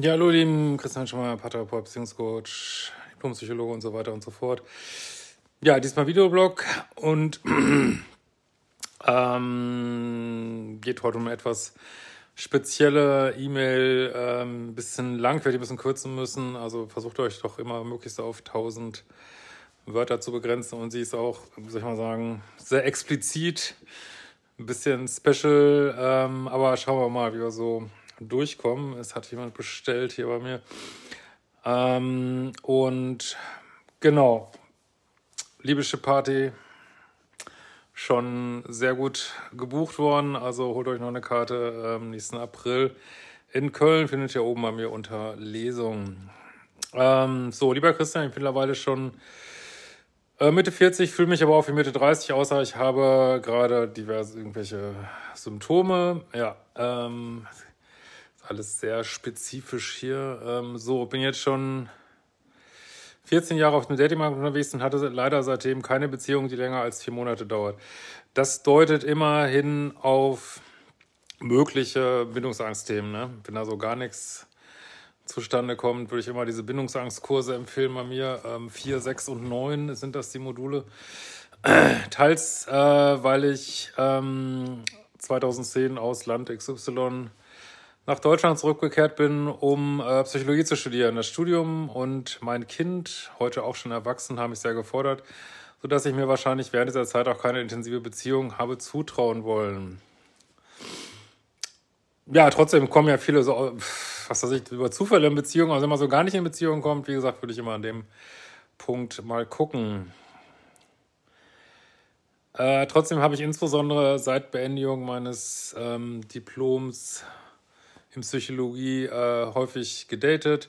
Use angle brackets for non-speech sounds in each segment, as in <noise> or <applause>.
Ja, hallo, lieben Christian Schmeier, Paartherapeut, Beziehungscoach, Diplompsychologe und so weiter und so fort. Ja, diesmal Videoblog und <clears throat> ähm, geht heute um etwas spezielle E-Mail, ein ähm, bisschen lang, werde ich ein bisschen kürzen müssen. Also versucht euch doch immer möglichst auf 1000 Wörter zu begrenzen und sie ist auch, soll ich mal sagen, sehr explizit, ein bisschen special, ähm, aber schauen wir mal, wie wir so durchkommen. Es hat jemand bestellt hier bei mir. Ähm, und genau, Liebische Party schon sehr gut gebucht worden. Also holt euch noch eine Karte ähm, nächsten April. In Köln findet ihr oben bei mir unter Lesung. Ähm, so, lieber Christian, ich bin mittlerweile schon äh, Mitte 40, fühle mich aber auch wie Mitte 30, außer ich habe gerade diverse irgendwelche Symptome. Ja, ähm, alles sehr spezifisch hier. Ähm, so, bin jetzt schon 14 Jahre auf dem Datingmarkt unterwegs und hatte leider seitdem keine Beziehung, die länger als vier Monate dauert. Das deutet immerhin auf mögliche Bindungsangstthemen. Ne? Wenn da so gar nichts zustande kommt, würde ich immer diese Bindungsangstkurse empfehlen bei mir. Ähm, 4, 6 und 9 sind das die Module. <clears throat> Teils, äh, weil ich ähm, 2010 aus Land XY nach Deutschland zurückgekehrt bin, um äh, Psychologie zu studieren. Das Studium und mein Kind, heute auch schon erwachsen, haben mich sehr gefordert, sodass ich mir wahrscheinlich während dieser Zeit auch keine intensive Beziehung habe zutrauen wollen. Ja, trotzdem kommen ja viele so, was weiß ich, über Zufälle in Beziehungen, also wenn man so gar nicht in Beziehung kommt, wie gesagt, würde ich immer an dem Punkt mal gucken. Äh, trotzdem habe ich insbesondere seit Beendigung meines ähm, Diploms in Psychologie äh, häufig gedatet.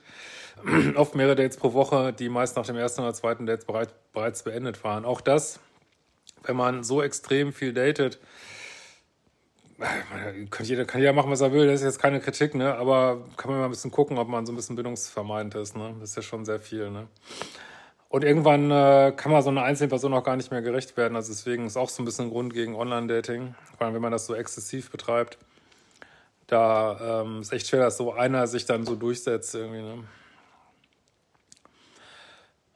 <clears throat> Oft mehrere Dates pro Woche, die meist nach dem ersten oder zweiten Date bereit, bereits beendet waren. Auch das, wenn man so extrem viel datet, äh, kann jeder, kann jeder machen, was er will, das ist jetzt keine Kritik, ne? aber kann man mal ein bisschen gucken, ob man so ein bisschen bindungsvermeidend ist. Ne? Das ist ja schon sehr viel. Ne? Und irgendwann äh, kann man so einer einzelnen Person auch gar nicht mehr gerecht werden. Also deswegen ist auch so ein bisschen ein Grund gegen Online-Dating, vor allem wenn man das so exzessiv betreibt da ähm, ist echt schwer, dass so einer sich dann so durchsetzt irgendwie. Ne?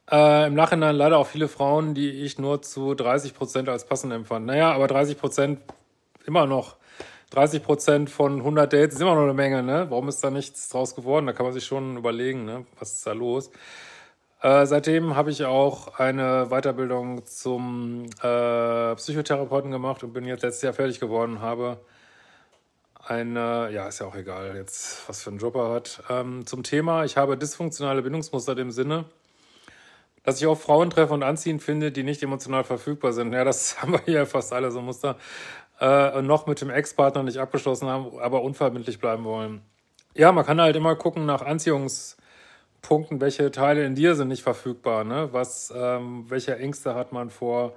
Äh, Im Nachhinein leider auch viele Frauen, die ich nur zu 30 Prozent als passend empfand. Naja, aber 30 Prozent immer noch. 30 Prozent von 100 Dates ist immer noch eine Menge, ne? Warum ist da nichts draus geworden? Da kann man sich schon überlegen, ne? Was ist da los? Äh, seitdem habe ich auch eine Weiterbildung zum äh, Psychotherapeuten gemacht und bin jetzt letztes Jahr fertig geworden, habe eine, ja, ist ja auch egal jetzt, was für einen Job er hat, ähm, zum Thema, ich habe dysfunktionale Bindungsmuster im Sinne, dass ich auch Frauen treffe und anziehen finde, die nicht emotional verfügbar sind. Ja, das <laughs> haben wir hier fast alle so Muster. Äh, noch mit dem Ex-Partner nicht abgeschlossen haben, aber unverbindlich bleiben wollen. Ja, man kann halt immer gucken nach Anziehungspunkten, welche Teile in dir sind nicht verfügbar, ne? Was, ähm, welche Ängste hat man vor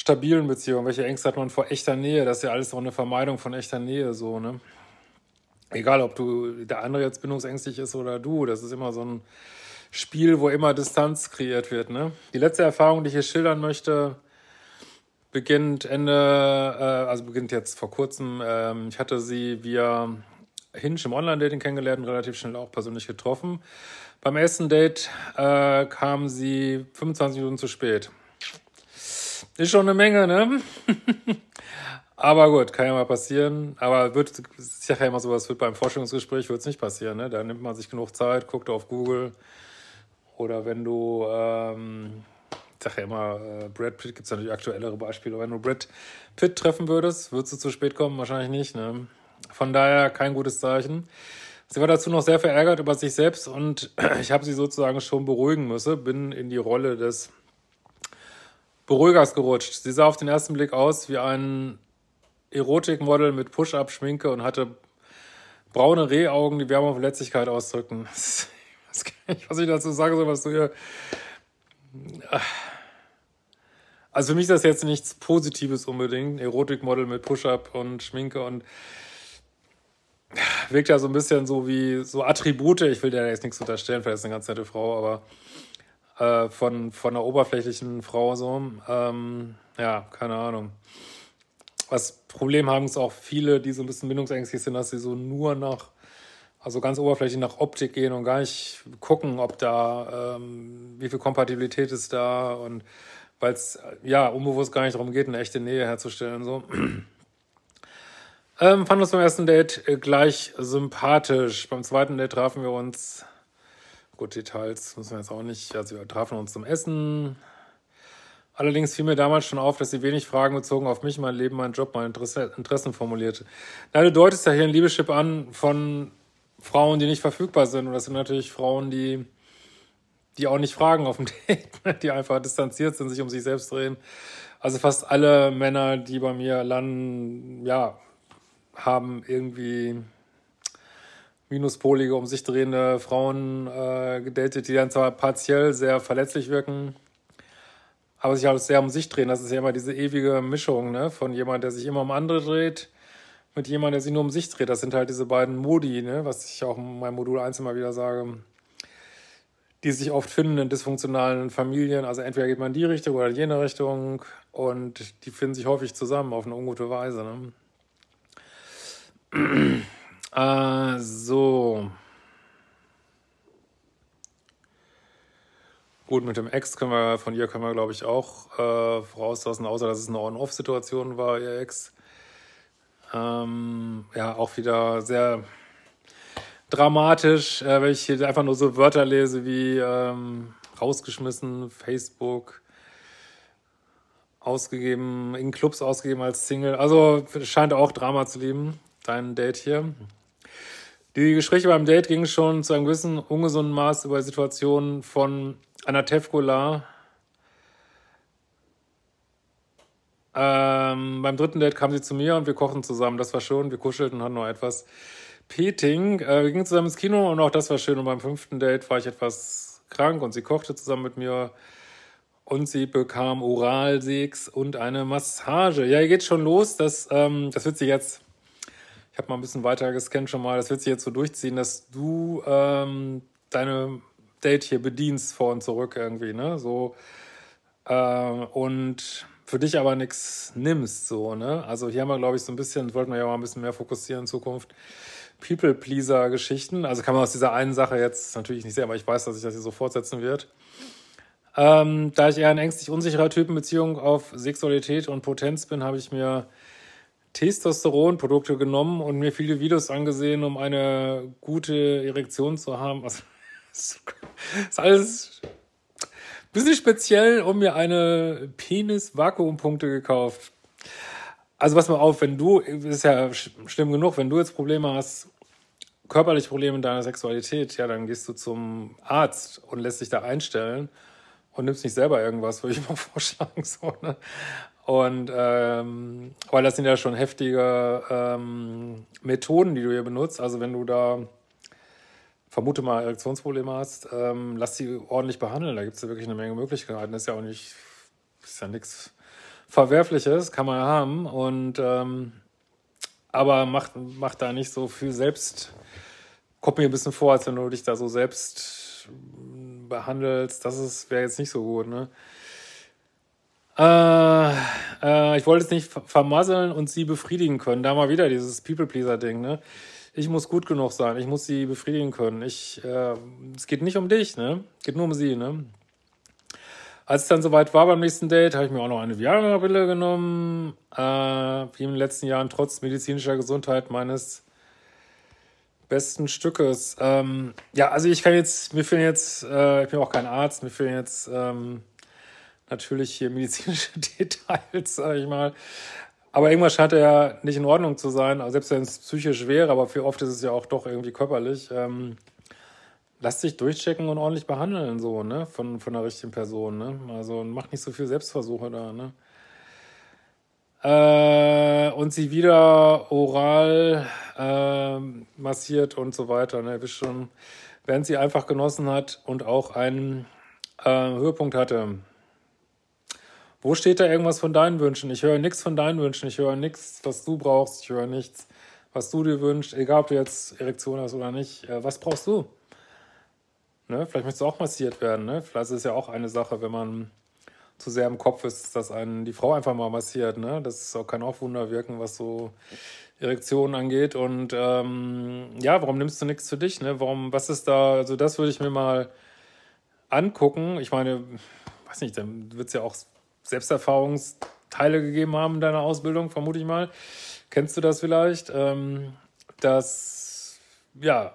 stabilen Beziehungen? Welche Ängste hat man vor echter Nähe? Das ist ja alles auch eine Vermeidung von echter Nähe, so, ne? Egal, ob du der andere jetzt bindungsängstlich ist oder du, das ist immer so ein Spiel, wo immer Distanz kreiert wird, ne? Die letzte Erfahrung, die ich hier schildern möchte, beginnt Ende, äh, also beginnt jetzt vor kurzem. Ähm, ich hatte sie via Hinge im Online-Dating kennengelernt und relativ schnell auch persönlich getroffen. Beim ersten Date äh, kam sie 25 Minuten zu spät. Ist schon eine Menge, ne? <laughs> Aber gut, kann ja mal passieren. Aber wird, sage ja immer sowas, wird beim Forschungsgespräch wird es nicht passieren, ne? Da nimmt man sich genug Zeit, guckt auf Google. Oder wenn du, ähm, ich sage ja immer, äh, Brad Pitt, gibt es natürlich aktuellere Beispiele. Wenn du Brad Pitt treffen würdest, würdest du zu spät kommen? Wahrscheinlich nicht, ne? Von daher kein gutes Zeichen. Sie war dazu noch sehr verärgert über sich selbst und <clears throat> ich habe sie sozusagen schon beruhigen müssen, bin in die Rolle des Beruhigers gerutscht. Sie sah auf den ersten Blick aus wie ein Erotikmodel mit Push-Up-Schminke und hatte braune Rehaugen, die Wärme und Verletzlichkeit ausdrückten. <laughs> Ich weiß gar nicht, was ich dazu sagen soll, was du hier. Also für mich ist das jetzt nichts Positives unbedingt. Erotikmodel mit Push-Up und Schminke und wirkt ja so ein bisschen so wie so Attribute. Ich will dir jetzt nichts unterstellen, vielleicht ist eine ganz nette Frau, aber äh, von, von einer oberflächlichen Frau so. Ähm, ja, keine Ahnung. Was Problem haben es auch viele, die so ein bisschen bindungsängstlich sind, dass sie so nur nach, also ganz oberflächlich nach Optik gehen und gar nicht gucken, ob da, ähm, wie viel Kompatibilität ist da und weil es ja unbewusst gar nicht darum geht, eine echte Nähe herzustellen. So. <clears throat> Ähm, fanden uns beim ersten Date äh, gleich sympathisch. Beim zweiten Date trafen wir uns. Gut, Details müssen wir jetzt auch nicht. Also wir trafen uns zum Essen. Allerdings fiel mir damals schon auf, dass sie wenig Fragen bezogen auf mich, mein Leben, meinen Job, meine Interesse, Interessen formulierte. Na, du deutest ja hier ein Liebeschip an von Frauen, die nicht verfügbar sind. Und das sind natürlich Frauen, die, die auch nicht fragen auf dem <laughs> Date, die einfach distanziert sind, sich um sich selbst drehen. Also fast alle Männer, die bei mir landen, ja, haben irgendwie minuspolige, um sich drehende Frauen äh, gedatet, die dann zwar partiell sehr verletzlich wirken, aber sich auch sehr um sich drehen. Das ist ja immer diese ewige Mischung ne? von jemand, der sich immer um andere dreht, mit jemand, der sich nur um sich dreht. Das sind halt diese beiden Modi, ne? was ich auch in meinem Modul 1 immer wieder sage, die sich oft finden in dysfunktionalen Familien. Also entweder geht man in die Richtung oder in jene Richtung und die finden sich häufig zusammen auf eine ungute Weise. Ne? Äh, so. Gut, mit dem Ex können wir, von ihr können wir, glaube ich, auch äh, vorauslassen, außer dass es eine On-Off-Situation war, ihr Ex. Ähm, ja, auch wieder sehr dramatisch, äh, wenn ich hier einfach nur so Wörter lese wie ähm, rausgeschmissen, Facebook, ausgegeben, in Clubs ausgegeben als Single. Also scheint auch Drama zu lieben dein Date hier. Die Gespräche beim Date gingen schon zu einem gewissen ungesunden Maß über Situationen von Anna Tevkola. Ähm, beim dritten Date kam sie zu mir und wir kochten zusammen. Das war schon. Wir kuschelten und hatten noch etwas Peting. Äh, wir gingen zusammen ins Kino und auch das war schön. Und beim fünften Date war ich etwas krank und sie kochte zusammen mit mir und sie bekam Oralsex und eine Massage. Ja, hier geht's schon los. Das, ähm, das wird sie jetzt ich habe mal ein bisschen weiter gescannt schon mal. Das wird sich jetzt so durchziehen, dass du ähm, deine Date hier bedienst vor und zurück irgendwie, ne? So äh, und für dich aber nichts nimmst, so, ne? Also hier haben wir, glaube ich, so ein bisschen, wollten wir ja mal ein bisschen mehr fokussieren in Zukunft. People-Pleaser-Geschichten. Also kann man aus dieser einen Sache jetzt natürlich nicht sehen, aber ich weiß, dass sich das hier so fortsetzen wird. Ähm, da ich eher ein ängstlich unsicherer Typ in Beziehung auf Sexualität und Potenz bin, habe ich mir Testosteronprodukte genommen und mir viele Videos angesehen, um eine gute Erektion zu haben. Also, <laughs> ist alles ein bisschen speziell, um mir eine Penis-Vakuumpunkte gekauft. Also pass mal auf, wenn du, ist ja schlimm genug, wenn du jetzt Probleme hast, körperliche Probleme in deiner Sexualität, ja, dann gehst du zum Arzt und lässt dich da einstellen und nimmst nicht selber irgendwas, würde ich mal <laughs> vorschlagen. So, ne? Und ähm, weil das sind ja schon heftige ähm, Methoden, die du hier benutzt. Also wenn du da vermute mal Erektionsprobleme hast, ähm, lass sie ordentlich behandeln. Da gibt es ja wirklich eine Menge Möglichkeiten. Das ist ja auch nicht, ist ja nichts Verwerfliches, kann man ja haben. Und ähm, aber mach, mach da nicht so viel selbst. Kommt mir ein bisschen vor, als wenn du dich da so selbst behandelst. Das wäre jetzt nicht so gut, ne? Äh, äh, ich wollte es nicht vermasseln und sie befriedigen können. Da mal wieder dieses People-Pleaser-Ding, ne? Ich muss gut genug sein, ich muss sie befriedigen können. Ich, äh, es geht nicht um dich, ne? Es geht nur um sie, ne? Als es dann soweit war beim nächsten Date, habe ich mir auch noch eine Viagra-Brille genommen. Äh, wie in den letzten Jahren, trotz medizinischer Gesundheit meines besten Stückes. Ähm, ja, also ich kann jetzt, mir fehlen jetzt, äh, ich bin auch kein Arzt, mir fehlen jetzt ähm, natürlich hier medizinische <laughs> Details, sag ich mal. Aber irgendwas scheint ja nicht in Ordnung zu sein, also selbst wenn es psychisch wäre, aber für oft ist es ja auch doch irgendwie körperlich. Ähm, lass dich durchchecken und ordentlich behandeln, so, ne, von, von der richtigen Person, ne. Also mach nicht so viel Selbstversuche da, ne. Äh, und sie wieder oral äh, massiert und so weiter. Ne? Bis schon, während sie einfach genossen hat und auch einen äh, Höhepunkt hatte. Wo steht da irgendwas von deinen Wünschen? Ich höre nichts von deinen Wünschen. Ich höre nichts, was du brauchst. Ich höre nichts, was du dir wünschst. Egal, ob du jetzt Erektion hast oder nicht. Äh, was brauchst du? Ne? Vielleicht möchtest du auch massiert werden. Ne? Vielleicht ist es ja auch eine Sache, wenn man zu sehr im Kopf ist, dass einen die Frau einfach mal massiert. Ne? Das kann auch Wunder wirken, was so Erektionen angeht. Und ähm, ja, warum nimmst du nichts für dich? Ne? Warum, was ist da? Also, das würde ich mir mal angucken. Ich meine, weiß nicht, dann wird es ja auch Selbsterfahrungsteile gegeben haben in deiner Ausbildung, vermute ich mal. Kennst du das vielleicht? Ähm, dass, ja,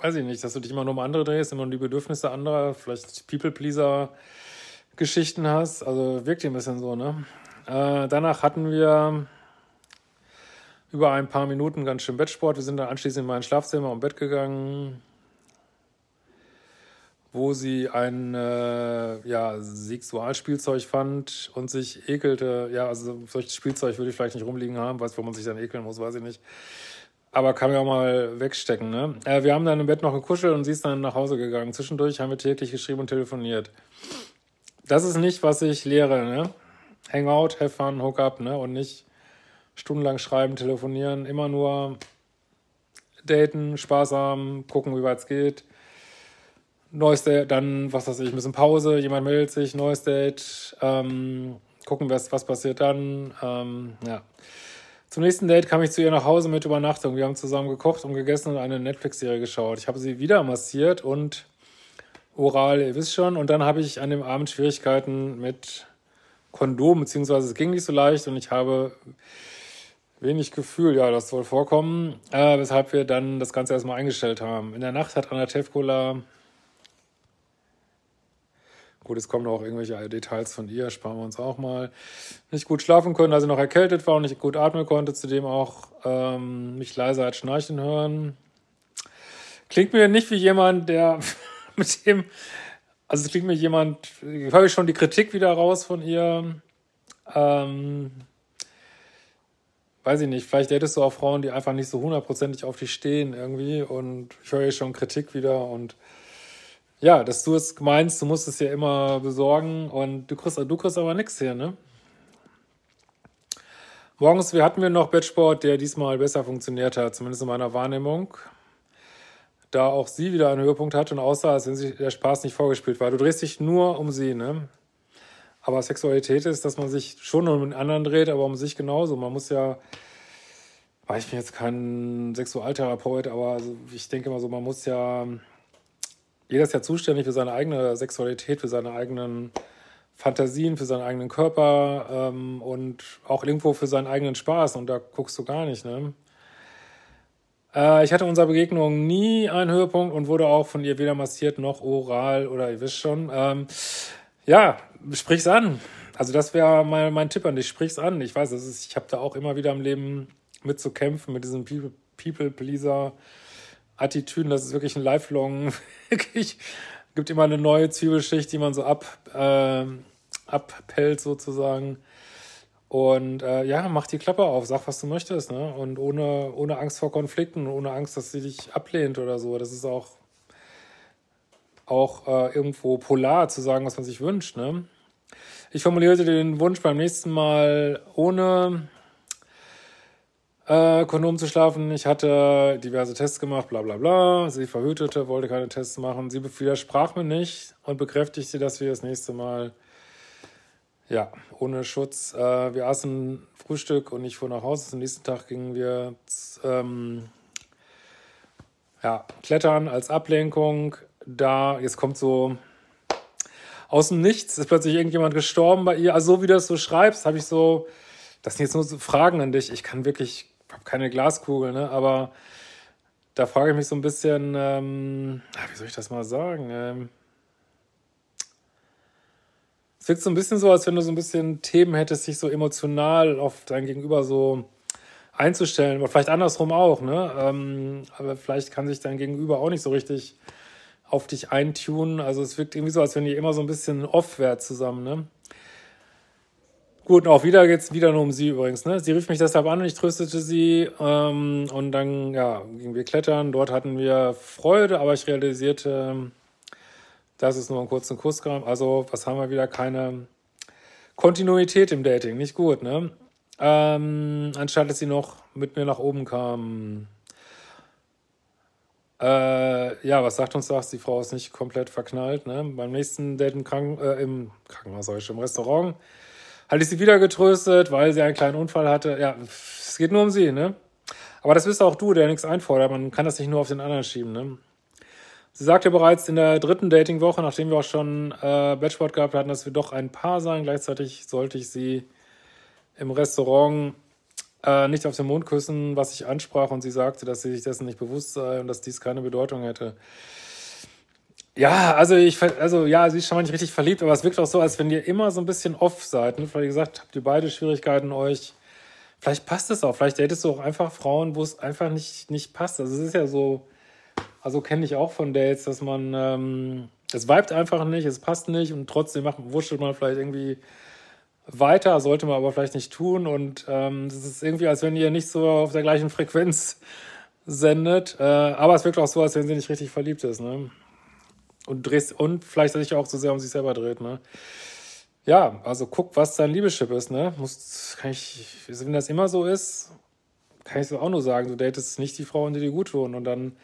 weiß ich nicht, dass du dich immer nur um andere drehst, immer um die Bedürfnisse anderer, vielleicht People-Pleaser-Geschichten hast. Also wirkt dir ein bisschen so, ne? Äh, danach hatten wir über ein paar Minuten ganz schön Bettsport. Wir sind dann anschließend in mein Schlafzimmer und Bett gegangen, wo sie ein äh, ja, Sexualspielzeug fand und sich ekelte. Ja, also solches Spielzeug würde ich vielleicht nicht rumliegen haben, weiß, wo man sich dann ekeln muss, weiß ich nicht. Aber kann ja auch mal wegstecken, ne? Äh, wir haben dann im Bett noch gekuschelt und sie ist dann nach Hause gegangen. Zwischendurch haben wir täglich geschrieben und telefoniert. Das ist nicht, was ich lehre, ne? Hangout, have fun, hook up, ne? Und nicht stundenlang schreiben, telefonieren, immer nur daten, Spaß haben, gucken, wie weit es geht. Neues Date, dann, was weiß ich, ein bisschen Pause, jemand meldet sich, neues Date, ähm, gucken, was, was passiert dann, ähm, ja. Zum nächsten Date kam ich zu ihr nach Hause mit Übernachtung. Wir haben zusammen gekocht und gegessen und eine Netflix-Serie geschaut. Ich habe sie wieder massiert und oral, ihr wisst schon. Und dann habe ich an dem Abend Schwierigkeiten mit Kondom, beziehungsweise es ging nicht so leicht und ich habe wenig Gefühl, ja, das soll vorkommen, äh, weshalb wir dann das Ganze erstmal eingestellt haben. In der Nacht hat Anna Tevkola Gut, es kommen auch irgendwelche Details von ihr, sparen wir uns auch mal. Nicht gut schlafen können, also noch erkältet war und nicht gut atmen konnte, zudem auch ähm, mich leise als Schnarchen hören. Klingt mir nicht wie jemand, der <laughs> mit dem, also es klingt mir jemand, höre ich schon die Kritik wieder raus von ihr. Ähm, weiß ich nicht, vielleicht hättest du auch Frauen, die einfach nicht so hundertprozentig auf dich stehen irgendwie und ich höre schon Kritik wieder und ja, dass du es meinst, du musst es ja immer besorgen und du kriegst, du kriegst aber nichts hier, ne? Morgens wir hatten wir noch Bettsport, der diesmal besser funktioniert hat, zumindest in meiner Wahrnehmung. Da auch sie wieder einen Höhepunkt hatte und aussah, als wenn sich der Spaß nicht vorgespielt war. Du drehst dich nur um sie, ne? Aber Sexualität ist, dass man sich schon um den anderen dreht, aber um sich genauso. Man muss ja, ich bin jetzt kein Sexualtherapeut, aber ich denke mal so, man muss ja jeder ist ja zuständig für seine eigene Sexualität, für seine eigenen Fantasien, für seinen eigenen Körper ähm, und auch irgendwo für seinen eigenen Spaß. Und da guckst du gar nicht, ne? Äh, ich hatte unserer Begegnung nie einen Höhepunkt und wurde auch von ihr weder massiert noch oral oder ihr wisst schon. Ähm, ja, sprich's an. Also das wäre mein, mein Tipp an dich. Sprich's an. Ich weiß, das ist, ich habe da auch immer wieder im Leben mit zu kämpfen, mit diesem People-Pleaser. Attitüden, das ist wirklich ein lifelong, <laughs> wirklich, gibt immer eine neue Zwiebelschicht, die man so ab, äh, abpellt sozusagen. Und äh, ja, mach die Klappe auf, sag, was du möchtest, ne? Und ohne, ohne Angst vor Konflikten, ohne Angst, dass sie dich ablehnt oder so. Das ist auch, auch äh, irgendwo polar zu sagen, was man sich wünscht, ne? Ich formulierte den Wunsch beim nächsten Mal ohne äh, Kondom zu schlafen. Ich hatte diverse Tests gemacht, bla bla bla. Sie verhütete, wollte keine Tests machen. Sie widersprach mir nicht und bekräftigte, dass wir das nächste Mal, ja, ohne Schutz, äh, wir aßen Frühstück und ich fuhr nach Hause. Am nächsten Tag gingen wir ähm, ja, klettern als Ablenkung. Da, jetzt kommt so aus dem Nichts, ist plötzlich irgendjemand gestorben bei ihr. Also so wie du das so schreibst, habe ich so, das sind jetzt nur so Fragen an dich. Ich kann wirklich habe keine Glaskugel, ne? aber da frage ich mich so ein bisschen, ähm, wie soll ich das mal sagen? Ähm, es wirkt so ein bisschen so, als wenn du so ein bisschen Themen hättest, sich so emotional auf dein Gegenüber so einzustellen. Oder vielleicht andersrum auch, ne? Ähm, aber vielleicht kann sich dein Gegenüber auch nicht so richtig auf dich eintunen. Also es wirkt irgendwie so, als wenn ihr immer so ein bisschen off wärt zusammen, ne? Gut, auch wieder geht's wieder nur um sie übrigens. Ne? Sie rief mich deshalb an und ich tröstete sie. Ähm, und dann ja, gingen wir klettern. Dort hatten wir Freude, aber ich realisierte, dass es nur einen kurzen Kuss gab. Also, was haben wir wieder? Keine Kontinuität im Dating. Nicht gut, ne? Ähm, anstatt dass sie noch mit mir nach oben kam. Äh, ja, was sagt uns das? Die Frau ist nicht komplett verknallt. Ne? Beim nächsten Date im, Kranken äh, im Krankenhaus, im Restaurant, hatte ich sie wieder getröstet, weil sie einen kleinen Unfall hatte. Ja, es geht nur um sie, ne? Aber das bist auch du, der nichts einfordert. Man kann das nicht nur auf den anderen schieben, ne? Sie sagte bereits in der dritten Datingwoche, nachdem wir auch schon äh, Batchboard gehabt hatten, dass wir doch ein Paar seien. Gleichzeitig sollte ich sie im Restaurant äh, nicht auf den Mund küssen, was ich ansprach. Und sie sagte, dass sie sich dessen nicht bewusst sei und dass dies keine Bedeutung hätte. Ja, also ich, also ja, sie ist schon mal nicht richtig verliebt, aber es wirkt auch so, als wenn ihr immer so ein bisschen off seid. Ne? Ihr gesagt habt, ihr beide Schwierigkeiten euch. Vielleicht passt es auch. Vielleicht datest du auch einfach Frauen, wo es einfach nicht, nicht passt. Also es ist ja so, also kenne ich auch von Dates, dass man, ähm, es vibet einfach nicht, es passt nicht und trotzdem macht, wurschtelt man vielleicht irgendwie weiter, sollte man aber vielleicht nicht tun. Und ähm, es ist irgendwie, als wenn ihr nicht so auf der gleichen Frequenz <laughs> sendet. Äh, aber es wirkt auch so, als wenn sie nicht richtig verliebt ist. Ne? Und, drehst, und vielleicht sich auch so sehr um sich selber dreht. Ne? Ja, also guck, was dein Liebeschip ist. Ne? Muss, kann ich, wenn das immer so ist, kann ich es auch nur sagen, du datest nicht die Frauen, die dir gut tun. Und dann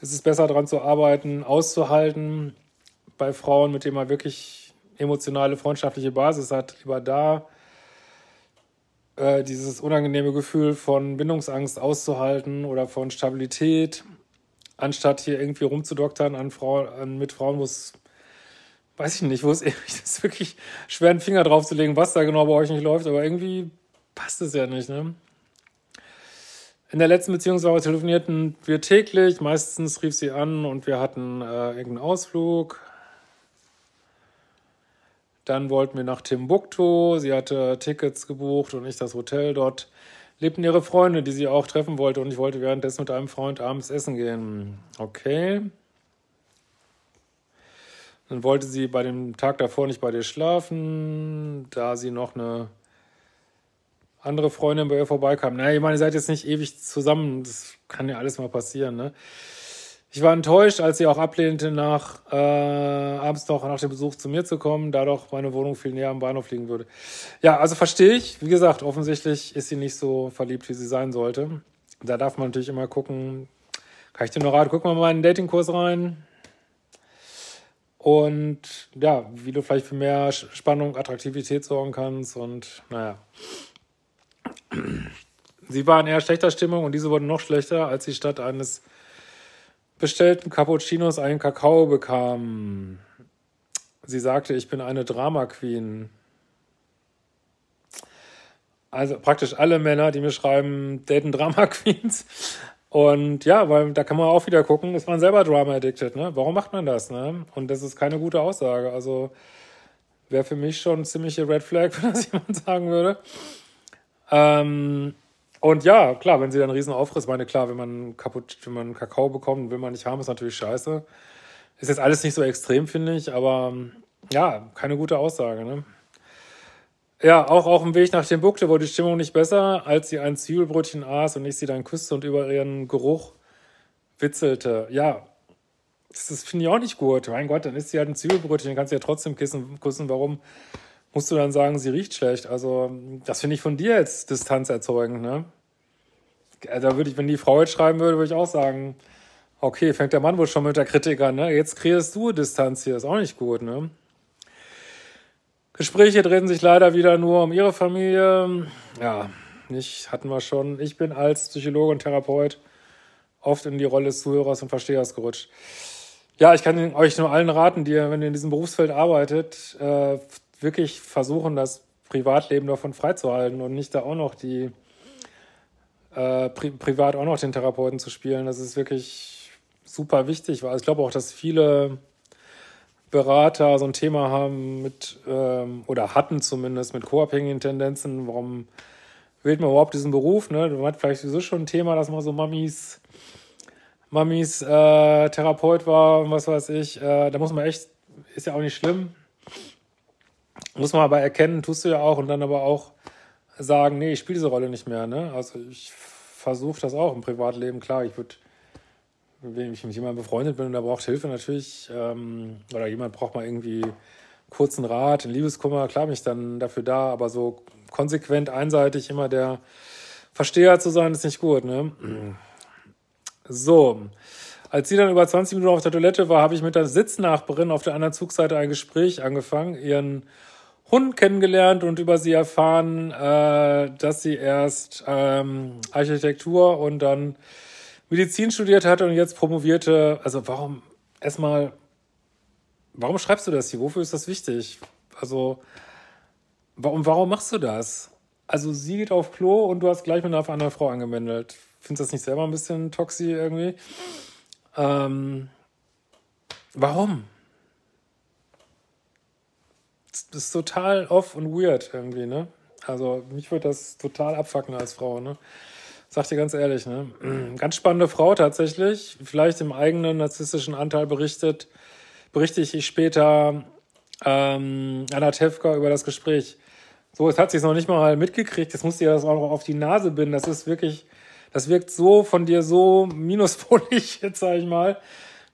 ist es besser daran zu arbeiten, auszuhalten bei Frauen, mit denen man wirklich emotionale, freundschaftliche Basis hat, lieber da äh, dieses unangenehme Gefühl von Bindungsangst auszuhalten oder von Stabilität, anstatt hier irgendwie rumzudoktern an Frauen, an, mit Frauen, wo es, weiß ich nicht, wo es <laughs> ist wirklich schwer, einen Finger drauf zu legen, was da genau bei euch nicht läuft, aber irgendwie passt es ja nicht, ne? In der letzten Beziehungswoche telefonierten wir täglich. Meistens rief sie an und wir hatten äh, irgendeinen Ausflug. Dann wollten wir nach Timbuktu. Sie hatte Tickets gebucht und ich das Hotel. Dort lebten ihre Freunde, die sie auch treffen wollte. Und ich wollte währenddessen mit einem Freund abends essen gehen. Okay. Dann wollte sie bei dem Tag davor nicht bei dir schlafen, da sie noch eine andere Freundin bei ihr vorbeikam. Naja, ich meine, ihr seid jetzt nicht ewig zusammen. Das kann ja alles mal passieren, ne? Ich war enttäuscht, als sie auch ablehnte, nach äh, abends noch nach dem Besuch zu mir zu kommen, da doch meine Wohnung viel näher am Bahnhof liegen würde. Ja, also verstehe ich. Wie gesagt, offensichtlich ist sie nicht so verliebt, wie sie sein sollte. Da darf man natürlich immer gucken. Kann ich dir noch raten? Guck mal in den Datingkurs rein. Und ja, wie du vielleicht für mehr Spannung, Attraktivität sorgen kannst. Und naja. Sie war in eher schlechter Stimmung und diese wurde noch schlechter, als sie statt eines bestellten Cappuccinos einen Kakao bekam. Sie sagte, ich bin eine Drama Queen. Also praktisch alle Männer, die mir schreiben, daten Drama <laughs> Queens. Und ja, weil da kann man auch wieder gucken, ist man selber Drama addicted, ne? Warum macht man das, ne? Und das ist keine gute Aussage. Also wäre für mich schon ziemliche Red Flag, <laughs> wenn das jemand sagen würde. Ähm, und ja, klar, wenn sie dann einen riesen Aufriss, meine, klar, wenn man kaputt, wenn man Kakao bekommt, will man nicht haben, ist natürlich scheiße. Ist jetzt alles nicht so extrem, finde ich, aber ja, keine gute Aussage, ne? Ja, auch auf dem Weg nach dem Buckte wurde die Stimmung nicht besser, als sie ein Zwiebelbrötchen aß und ich sie dann küsste und über ihren Geruch witzelte. Ja, das finde ich auch nicht gut. Mein Gott, dann isst sie halt ein Zwiebelbrötchen, dann kannst du ja trotzdem küssen. Warum musst du dann sagen, sie riecht schlecht. Also, das finde ich von dir jetzt Distanz erzeugen, ne? Da würde ich, wenn die Frau jetzt schreiben würde, würde ich auch sagen, okay, fängt der Mann wohl schon mit der Kritik an, ne? Jetzt kreierst du Distanz hier, ist auch nicht gut, ne? Gespräche drehen sich leider wieder nur um ihre Familie. Ja, nicht, hatten wir schon. Ich bin als Psychologe und Therapeut oft in die Rolle des Zuhörers und Verstehers gerutscht. Ja, ich kann euch nur allen raten, die, wenn ihr in diesem Berufsfeld arbeitet, äh, wirklich versuchen, das Privatleben davon freizuhalten und nicht da auch noch die äh, pri privat auch noch den Therapeuten zu spielen. Das ist wirklich super wichtig, weil ich glaube auch, dass viele Berater so ein Thema haben mit ähm, oder hatten zumindest mit co-abhängigen Tendenzen. Warum wählt man überhaupt diesen Beruf? Ne? Man hat vielleicht sowieso schon ein Thema, dass man so Mamis Mamis äh, Therapeut war und was weiß ich. Äh, da muss man echt, ist ja auch nicht schlimm, muss man aber erkennen, tust du ja auch und dann aber auch sagen, nee, ich spiele diese Rolle nicht mehr. Ne? Also ich versuche das auch im Privatleben. Klar, ich würde, wenn ich mit jemandem befreundet bin und der braucht Hilfe natürlich, ähm, oder jemand braucht mal irgendwie kurzen Rat, in Liebeskummer, klar bin ich dann dafür da, aber so konsequent, einseitig immer der Versteher zu sein, ist nicht gut. Ne? So, als sie dann über 20 Minuten auf der Toilette war, habe ich mit der Sitznachbarin auf der anderen Zugseite ein Gespräch angefangen, ihren Hund kennengelernt und über sie erfahren, äh, dass sie erst ähm, Architektur und dann Medizin studiert hatte und jetzt promovierte. Also warum erstmal, warum schreibst du das hier? Wofür ist das wichtig? Also warum, warum machst du das? Also sie geht auf Klo und du hast gleich mit einer anderen Frau angemeldet. Findest du das nicht selber ein bisschen toxi irgendwie? Ähm, warum? Das ist total off und weird irgendwie, ne? Also mich würde das total abfacken als Frau, ne? Sag dir ganz ehrlich, ne? <clears throat> Ganz spannende Frau tatsächlich. Vielleicht im eigenen narzisstischen Anteil berichtet, berichte ich später ähm, Anna Tefka über das Gespräch. So, jetzt hat sie es noch nicht mal mitgekriegt. Jetzt du ja das auch noch auf die Nase binden. Das ist wirklich das wirkt so von dir so minuspolig, <laughs> jetzt sage ich mal.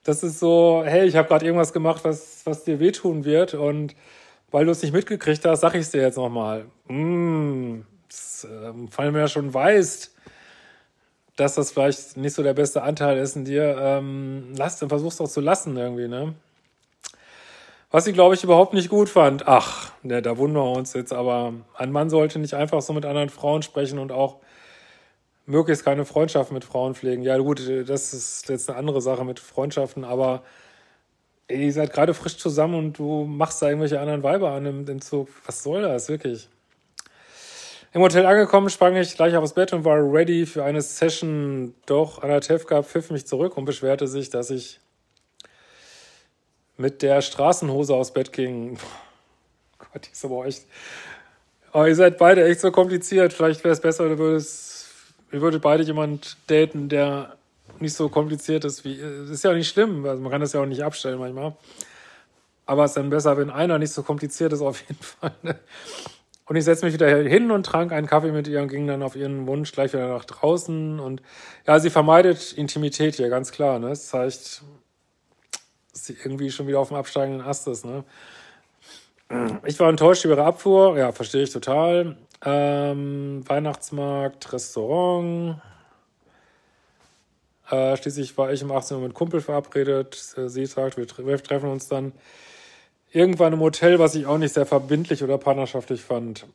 Das ist so, hey, ich habe gerade irgendwas gemacht, was, was dir wehtun wird und weil du es nicht mitgekriegt hast, sag ich es dir jetzt nochmal. Mm, äh, weil mir ja schon weißt, dass das vielleicht nicht so der beste Anteil ist in dir, ähm, lass, dann versuch's doch zu lassen irgendwie, ne? Was sie, glaube ich, überhaupt nicht gut fand. Ach, ne, da wundern wir uns jetzt, aber ein Mann sollte nicht einfach so mit anderen Frauen sprechen und auch möglichst keine Freundschaften mit Frauen pflegen. Ja, gut, das ist jetzt eine andere Sache mit Freundschaften, aber ey, ihr seid gerade frisch zusammen und du machst da irgendwelche anderen Weiber an im, im Zug. Was soll das, wirklich? Im Hotel angekommen, sprang ich gleich aufs Bett und war ready für eine Session. Doch Anna Tefka pfiff mich zurück und beschwerte sich, dass ich mit der Straßenhose aus Bett ging. Gott, die ist aber echt. Aber ihr seid beide echt so kompliziert. Vielleicht wäre es besser, du würdest ihr würdet beide jemand daten, der nicht so kompliziert ist wie. Ist ja nicht schlimm, also man kann das ja auch nicht abstellen manchmal. Aber es ist dann besser, wenn einer nicht so kompliziert ist, auf jeden Fall. Ne? Und ich setze mich wieder hin und trank einen Kaffee mit ihr und ging dann auf ihren Wunsch gleich wieder nach draußen. Und ja, sie vermeidet Intimität hier, ganz klar. Ne? Es zeigt, dass sie irgendwie schon wieder auf dem absteigenden Ast ist. Ne? Ich war enttäuscht über ihre Abfuhr. Ja, verstehe ich total. Ähm, Weihnachtsmarkt, Restaurant. Äh, schließlich war ich um 18 Uhr mit Kumpel verabredet. Sie sagt, wir, wir treffen uns dann irgendwann im Hotel, was ich auch nicht sehr verbindlich oder partnerschaftlich fand.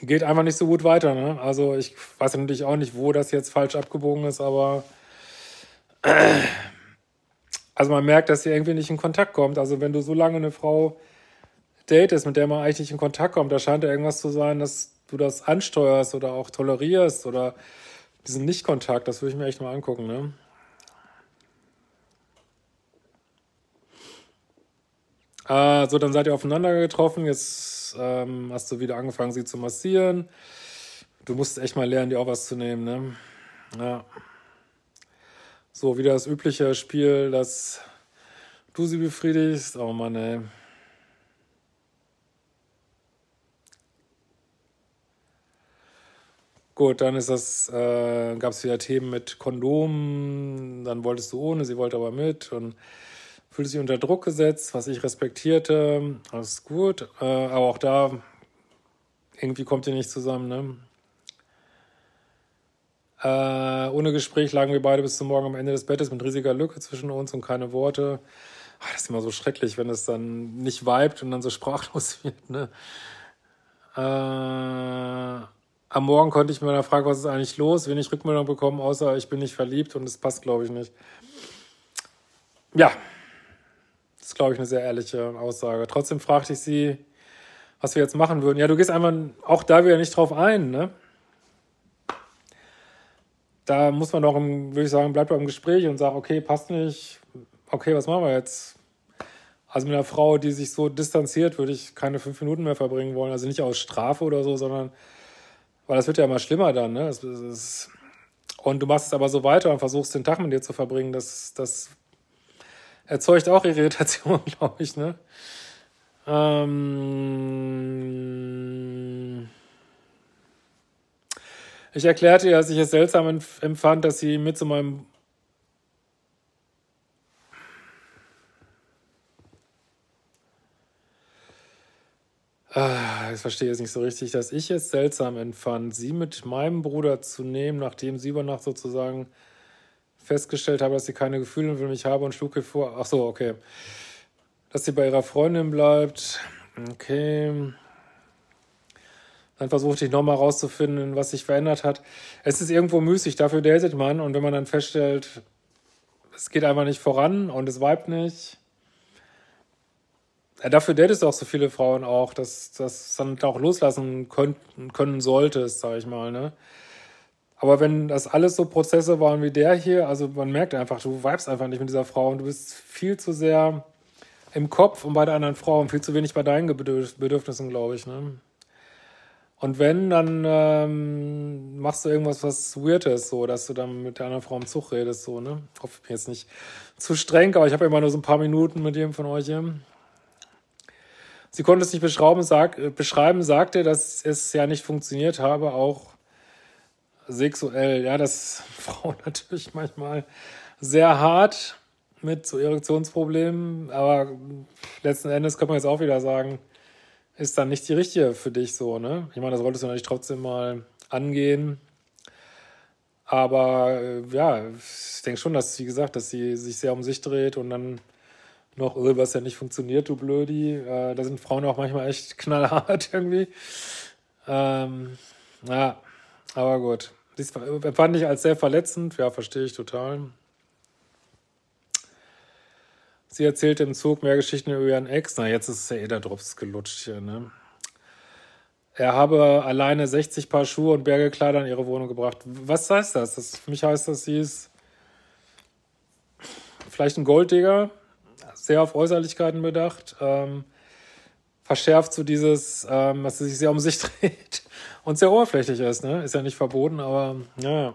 Geht einfach nicht so gut weiter. Ne? Also ich weiß natürlich auch nicht, wo das jetzt falsch abgebogen ist, aber <clears throat> also man merkt, dass sie irgendwie nicht in Kontakt kommt. Also wenn du so lange eine Frau Date ist, mit der man eigentlich nicht in Kontakt kommt, da scheint ja irgendwas zu sein, dass du das ansteuerst oder auch tolerierst oder diesen Nicht-Kontakt, das würde ich mir echt mal angucken, ne? Äh, so, dann seid ihr aufeinander getroffen. Jetzt ähm, hast du wieder angefangen, sie zu massieren. Du musst echt mal lernen, dir auch was zu nehmen, ne? Ja. So, wieder das übliche Spiel, dass du sie befriedigst. Oh Mann, ey. Gut, dann ist das, äh, gab es wieder Themen mit Kondomen, dann wolltest du ohne, sie wollte aber mit und fühlte sich unter Druck gesetzt, was ich respektierte, alles gut, äh, aber auch da irgendwie kommt ihr nicht zusammen, ne? Äh, ohne Gespräch lagen wir beide bis zum Morgen am Ende des Bettes mit riesiger Lücke zwischen uns und keine Worte. Ach, das ist immer so schrecklich, wenn es dann nicht vibet und dann so <laughs> sprachlos wird, ne? Äh, am Morgen konnte ich mir dann fragen, was ist eigentlich los, wenig Rückmeldung bekommen, außer ich bin nicht verliebt und es passt, glaube ich, nicht. Ja, das ist, glaube ich, eine sehr ehrliche Aussage. Trotzdem fragte ich sie, was wir jetzt machen würden. Ja, du gehst einfach auch da wieder nicht drauf ein, ne? Da muss man doch, würde ich sagen, bleibt beim Gespräch und sagt, okay, passt nicht. Okay, was machen wir jetzt? Also mit einer Frau, die sich so distanziert, würde ich keine fünf Minuten mehr verbringen wollen. Also nicht aus Strafe oder so, sondern weil das wird ja immer schlimmer dann, ne? Es, es, und du machst es aber so weiter und versuchst den Tag mit dir zu verbringen, das, das erzeugt auch Irritation, <laughs> glaube ich, ne? Ähm, ich erklärte ihr, dass ich es seltsam empfand, dass sie mit zu meinem Ah, ich verstehe es nicht so richtig, dass ich es seltsam empfand, sie mit meinem Bruder zu nehmen, nachdem sie über Nacht sozusagen festgestellt habe, dass sie keine Gefühle für mich habe und schlug ihr vor, ach so, okay, dass sie bei ihrer Freundin bleibt, okay. Dann versuchte ich nochmal rauszufinden, was sich verändert hat. Es ist irgendwo müßig, dafür datet man und wenn man dann feststellt, es geht einfach nicht voran und es weibt nicht, ja, dafür datest du auch so viele Frauen auch, dass das dann auch loslassen können, können solltest, sag ich mal, ne? Aber wenn das alles so Prozesse waren wie der hier, also man merkt einfach, du vibest einfach nicht mit dieser Frau und du bist viel zu sehr im Kopf und bei der anderen Frau und viel zu wenig bei deinen Bedürfnissen, glaube ich, ne? Und wenn, dann ähm, machst du irgendwas, was weird ist, so, dass du dann mit der anderen Frau im Zug redest, so, ne? Ich hoffe, ich bin jetzt nicht zu streng, aber ich habe immer nur so ein paar Minuten mit jedem von euch hier. Sie konnte es nicht beschreiben, sag, äh, beschreiben, sagte, dass es ja nicht funktioniert habe, auch sexuell. Ja, das <laughs> Frauen natürlich manchmal sehr hart mit so Erektionsproblemen, aber letzten Endes kann man jetzt auch wieder sagen, ist dann nicht die richtige für dich so, ne? Ich meine, das wolltest du natürlich trotzdem mal angehen. Aber äh, ja, ich denke schon, dass, wie gesagt, dass sie sich sehr um sich dreht und dann noch, öh, was ja nicht funktioniert, du Blödi. Äh, da sind Frauen auch manchmal echt knallhart <laughs> irgendwie. Ähm, ja, aber gut. Das empfand ich als sehr verletzend. Ja, verstehe ich total. Sie erzählt im Zug mehr Geschichten über ihren Ex. Na, jetzt ist ja eh der Drops gelutscht hier, ne? Er habe alleine 60 Paar Schuhe und Bergekleider in ihre Wohnung gebracht. Was heißt das? das für mich heißt das, sie ist vielleicht ein Golddigger, sehr auf Äußerlichkeiten bedacht. Ähm, verschärft so dieses, ähm, dass sie sich sehr um sich <laughs> dreht und sehr oberflächlich ist. Ne? Ist ja nicht verboten, aber ja.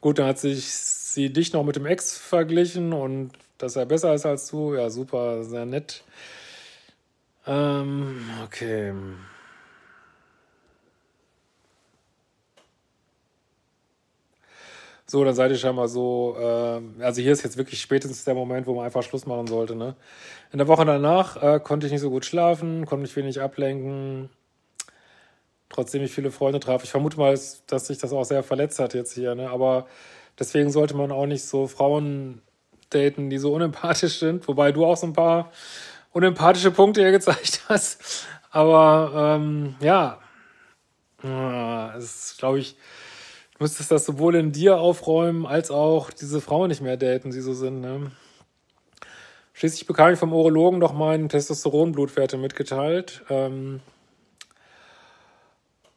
Gut, dann hat sich sie dich noch mit dem Ex verglichen und dass er besser ist als du. Ja, super, sehr nett. Ähm, okay. So, dann seid ihr scheinbar so, äh, also hier ist jetzt wirklich spätestens der Moment, wo man einfach Schluss machen sollte. Ne? In der Woche danach äh, konnte ich nicht so gut schlafen, konnte mich wenig ablenken, trotzdem ich viele Freunde traf. Ich vermute mal, dass sich das auch sehr verletzt hat jetzt hier, ne? aber deswegen sollte man auch nicht so Frauen daten, die so unempathisch sind, wobei du auch so ein paar unempathische Punkte hier gezeigt <laughs> hast. Aber ähm, ja, es ist, glaube ich, müsstest das sowohl in dir aufräumen, als auch diese Frauen nicht mehr daten, die so sind. Ne? Schließlich bekam ich vom Urologen noch meine Testosteronblutwerte mitgeteilt. Ähm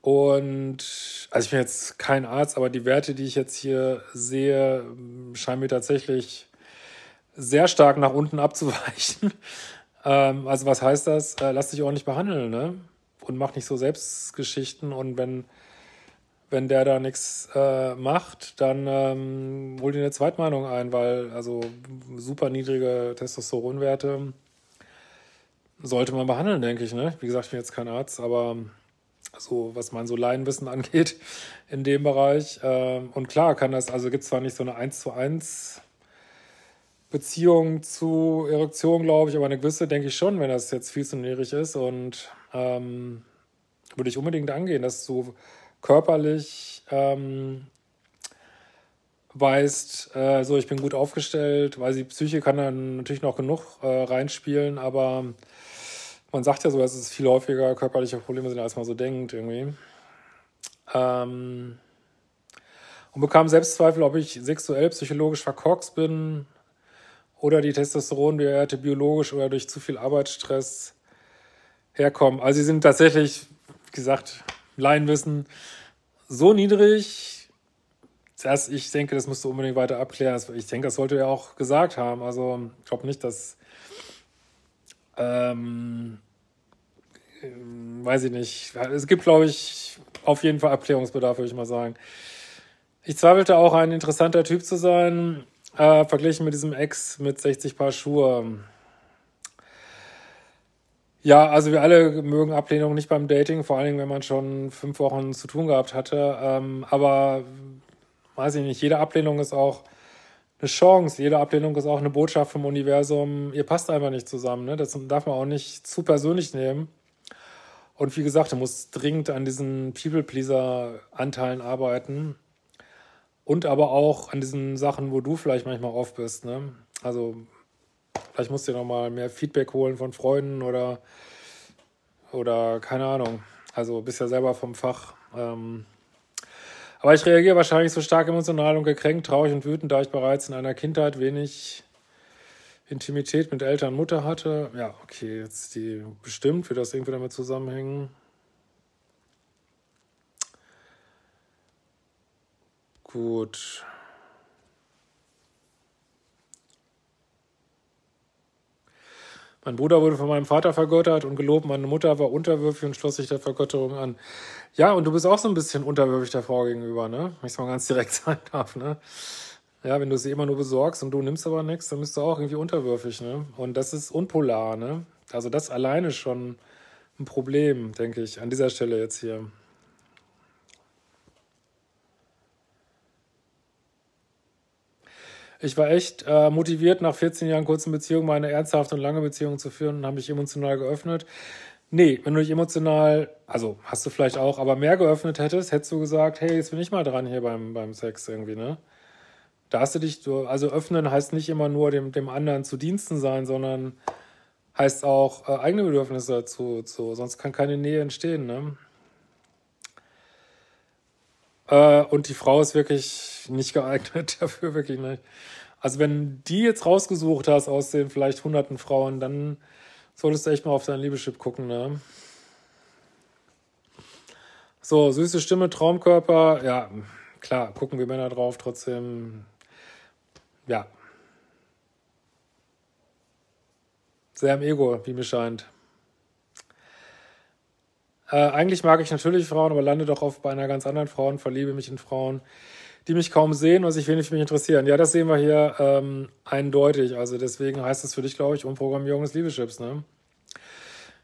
und also ich bin jetzt kein Arzt, aber die Werte, die ich jetzt hier sehe, scheinen mir tatsächlich sehr stark nach unten abzuweichen. <laughs> Ähm, also was heißt das? Äh, lass dich ordentlich behandeln, ne? Und mach nicht so Selbstgeschichten. Und wenn wenn der da nichts äh, macht, dann ähm, hol dir eine Zweitmeinung ein, weil also super niedrige Testosteronwerte sollte man behandeln, denke ich. Ne? Wie gesagt, ich bin jetzt kein Arzt, aber so was mein so Laienwissen <laughs> angeht in dem Bereich. Ähm, und klar kann das, also gibt es zwar nicht so eine 1 zu 1 Beziehung zu Erektion, glaube ich, aber eine gewisse denke ich schon, wenn das jetzt viel zu niedrig ist und ähm, würde ich unbedingt angehen, dass du körperlich ähm, weißt, äh, so ich bin gut aufgestellt, weil die Psyche kann dann natürlich noch genug äh, reinspielen, aber man sagt ja so, dass es viel häufiger körperliche Probleme sind, als man so denkt irgendwie. Ähm, und bekam Selbstzweifel, ob ich sexuell, psychologisch verkorkst bin oder die Testosteronwerte biologisch oder durch zu viel Arbeitsstress herkommen. Also sie sind tatsächlich, wie gesagt, Laienwissen so niedrig, dass ich denke, das musst du unbedingt weiter abklären. Ich denke, das sollte er auch gesagt haben. Also ich glaube nicht, dass ähm, weiß ich nicht. Es gibt, glaube ich, auf jeden Fall Abklärungsbedarf, würde ich mal sagen. Ich zweifelte auch, ein interessanter Typ zu sein, äh, verglichen mit diesem Ex mit 60 Paar Schuhe. Ja, also wir alle mögen Ablehnung nicht beim Dating, vor allen Dingen, wenn man schon fünf Wochen zu tun gehabt hatte. Ähm, aber weiß ich nicht, jede Ablehnung ist auch eine Chance, jede Ablehnung ist auch eine Botschaft vom Universum. Ihr passt einfach nicht zusammen. Ne? Das darf man auch nicht zu persönlich nehmen. Und wie gesagt, du musst dringend an diesen People-Pleaser-Anteilen arbeiten. Und aber auch an diesen Sachen, wo du vielleicht manchmal off bist. Ne? Also vielleicht musst du dir nochmal mehr Feedback holen von Freunden oder, oder keine Ahnung. Also bist ja selber vom Fach. Ähm, aber ich reagiere wahrscheinlich so stark emotional und gekränkt, traurig und wütend, da ich bereits in einer Kindheit wenig Intimität mit Eltern und Mutter hatte. Ja, okay, jetzt die bestimmt, wird das irgendwie damit zusammenhängen. Gut. Mein Bruder wurde von meinem Vater vergöttert und gelobt, meine Mutter war unterwürfig und schloss sich der Vergötterung an. Ja, und du bist auch so ein bisschen unterwürfig der Frau gegenüber, ne? Wenn ich es mal ganz direkt <laughs> sein darf, ne? Ja, wenn du sie immer nur besorgst und du nimmst aber nichts, dann bist du auch irgendwie unterwürfig, ne? Und das ist unpolar, ne? Also das alleine schon ein Problem, denke ich, an dieser Stelle jetzt hier. Ich war echt äh, motiviert, nach 14 Jahren kurzen Beziehung mal eine ernsthafte und lange Beziehung zu führen und habe mich emotional geöffnet. Nee, wenn du dich emotional, also hast du vielleicht auch, aber mehr geöffnet hättest, hättest du gesagt, hey, jetzt bin ich mal dran hier beim, beim Sex irgendwie, ne? Da hast du dich, also öffnen heißt nicht immer nur dem, dem anderen zu Diensten sein, sondern heißt auch äh, eigene Bedürfnisse zu, zu, sonst kann keine Nähe entstehen, ne? Äh, und die Frau ist wirklich nicht geeignet <laughs> dafür, wirklich nicht. Also wenn die jetzt rausgesucht hast aus den vielleicht hunderten Frauen, dann solltest du echt mal auf dein Liebeschip gucken, ne? So, süße Stimme, Traumkörper, ja, klar, gucken wir Männer drauf, trotzdem, ja. Sehr im Ego, wie mir scheint. Äh, eigentlich mag ich natürlich Frauen, aber lande doch oft bei einer ganz anderen Frau und verliebe mich in Frauen, die mich kaum sehen und sich wenig für mich interessieren. Ja, das sehen wir hier ähm, eindeutig. Also deswegen heißt es für dich, glaube ich, Umprogrammierung des Liebeschips. Ne?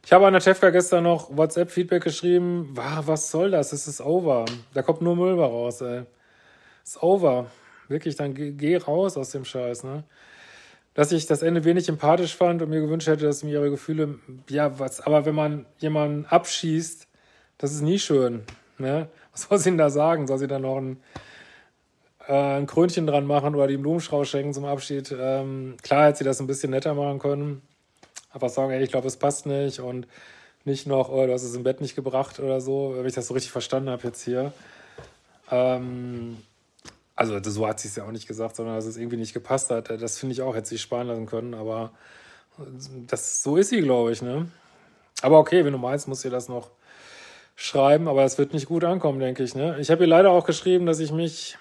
Ich habe an der Tefka gestern noch WhatsApp-Feedback geschrieben. Was soll das? Es ist over. Da kommt nur Müll raus, ey. Ist over. Wirklich, dann geh, geh raus aus dem Scheiß, ne? Dass ich das Ende wenig empathisch fand und mir gewünscht hätte, dass mir ihre Gefühle, ja, was, aber wenn man jemanden abschießt, das ist nie schön. Ne? Was soll sie denn da sagen? Soll sie da noch ein, äh, ein Krönchen dran machen oder die Blumenstrauß schenken zum Abschied? Ähm, klar hätte sie das ein bisschen netter machen können. Aber sagen, ey, ich glaube, es passt nicht und nicht noch, oh, du hast es im Bett nicht gebracht oder so, wenn ich das so richtig verstanden habe jetzt hier. Ähm, also so hat sie es ja auch nicht gesagt, sondern dass es irgendwie nicht gepasst hat. Das finde ich auch, hätte sie sparen lassen können, aber das, so ist sie, glaube ich, ne? Aber okay, wenn du meinst, musst du das noch schreiben, aber es wird nicht gut ankommen, denke ich, ne? Ich habe ihr leider auch geschrieben, dass ich mich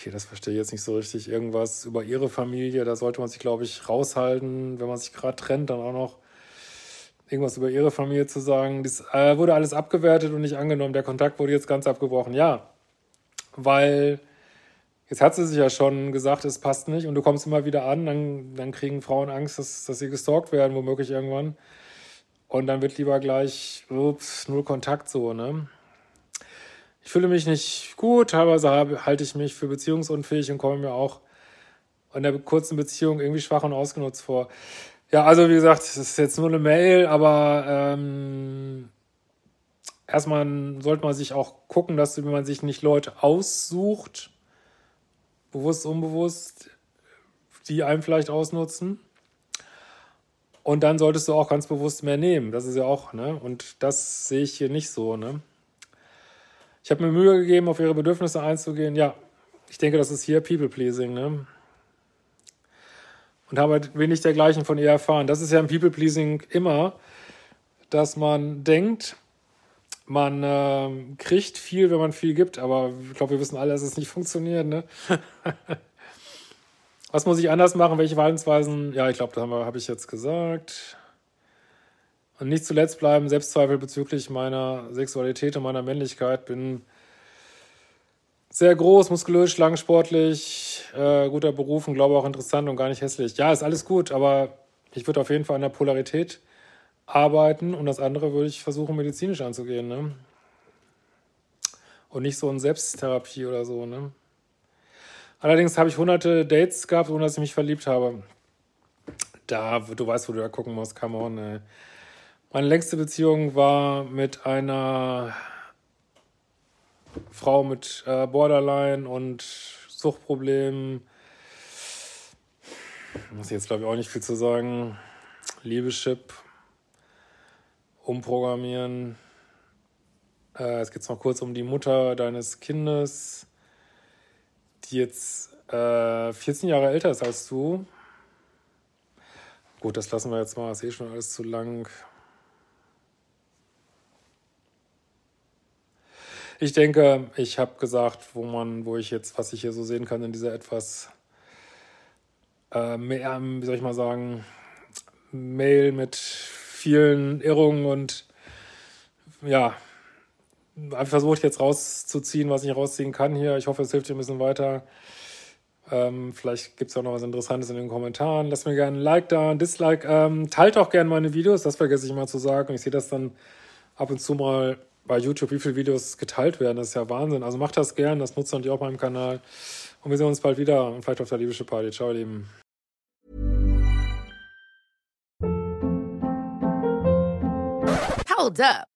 Okay, das verstehe ich jetzt nicht so richtig. Irgendwas über ihre Familie, da sollte man sich, glaube ich, raushalten, wenn man sich gerade trennt, dann auch noch irgendwas über ihre Familie zu sagen. Das äh, wurde alles abgewertet und nicht angenommen. Der Kontakt wurde jetzt ganz abgebrochen. Ja, weil jetzt hat sie sich ja schon gesagt, es passt nicht und du kommst immer wieder an, dann, dann kriegen Frauen Angst, dass, dass sie gestalkt werden, womöglich irgendwann. Und dann wird lieber gleich, ups, null Kontakt so, ne? Ich fühle mich nicht gut, teilweise halte ich mich für beziehungsunfähig und komme mir auch in der kurzen Beziehung irgendwie schwach und ausgenutzt vor. Ja, also wie gesagt, es ist jetzt nur eine Mail, aber ähm, erstmal sollte man sich auch gucken, dass man sich nicht Leute aussucht, bewusst, unbewusst, die einem vielleicht ausnutzen. Und dann solltest du auch ganz bewusst mehr nehmen. Das ist ja auch, ne? Und das sehe ich hier nicht so, ne? Ich habe mir Mühe gegeben, auf ihre Bedürfnisse einzugehen. Ja, ich denke, das ist hier People-Pleasing, ne? Und habe halt wenig dergleichen von ihr erfahren. Das ist ja im People-Pleasing immer, dass man denkt, man äh, kriegt viel, wenn man viel gibt, aber ich glaube, wir wissen alle, dass es nicht funktioniert. Ne? <laughs> Was muss ich anders machen? Welche Verhaltensweisen? Ja, ich glaube, das habe hab ich jetzt gesagt. Und nicht zuletzt bleiben Selbstzweifel bezüglich meiner Sexualität und meiner Männlichkeit. Bin Sehr groß, muskulös, schlangensportlich, äh, guter Beruf und glaube auch interessant und gar nicht hässlich. Ja, ist alles gut, aber ich würde auf jeden Fall an der Polarität arbeiten und das andere würde ich versuchen, medizinisch anzugehen. Ne? Und nicht so in Selbsttherapie oder so. Ne? Allerdings habe ich hunderte Dates gehabt, ohne dass ich mich verliebt habe. Da, du weißt, wo du da gucken musst, come on. Ey. Meine längste Beziehung war mit einer Frau mit äh, Borderline und Suchtproblemen. Muss ich jetzt, glaube ich, auch nicht viel zu sagen. Liebeschip, umprogrammieren. Äh, es geht noch kurz um die Mutter deines Kindes, die jetzt äh, 14 Jahre älter ist als du. Gut, das lassen wir jetzt mal, das ist eh schon alles zu lang. Ich denke, ich habe gesagt, wo man, wo ich jetzt, was ich hier so sehen kann in dieser etwas äh, mehr, wie soll ich mal sagen, Mail mit vielen Irrungen und ja, versucht jetzt rauszuziehen, was ich rausziehen kann hier. Ich hoffe, es hilft dir ein bisschen weiter. Ähm, vielleicht gibt es auch noch was Interessantes in den Kommentaren. Lasst mir gerne ein Like da, ein Dislike. Ähm, teilt auch gerne meine Videos, das vergesse ich mal zu sagen. Ich sehe das dann ab und zu mal bei YouTube, wie viele Videos geteilt werden. Das ist ja Wahnsinn. Also macht das gern, das nutzt natürlich auch meinem Kanal. Und wir sehen uns bald wieder und vielleicht auf der Liebische Party. Ciao, ihr Lieben. Hold up.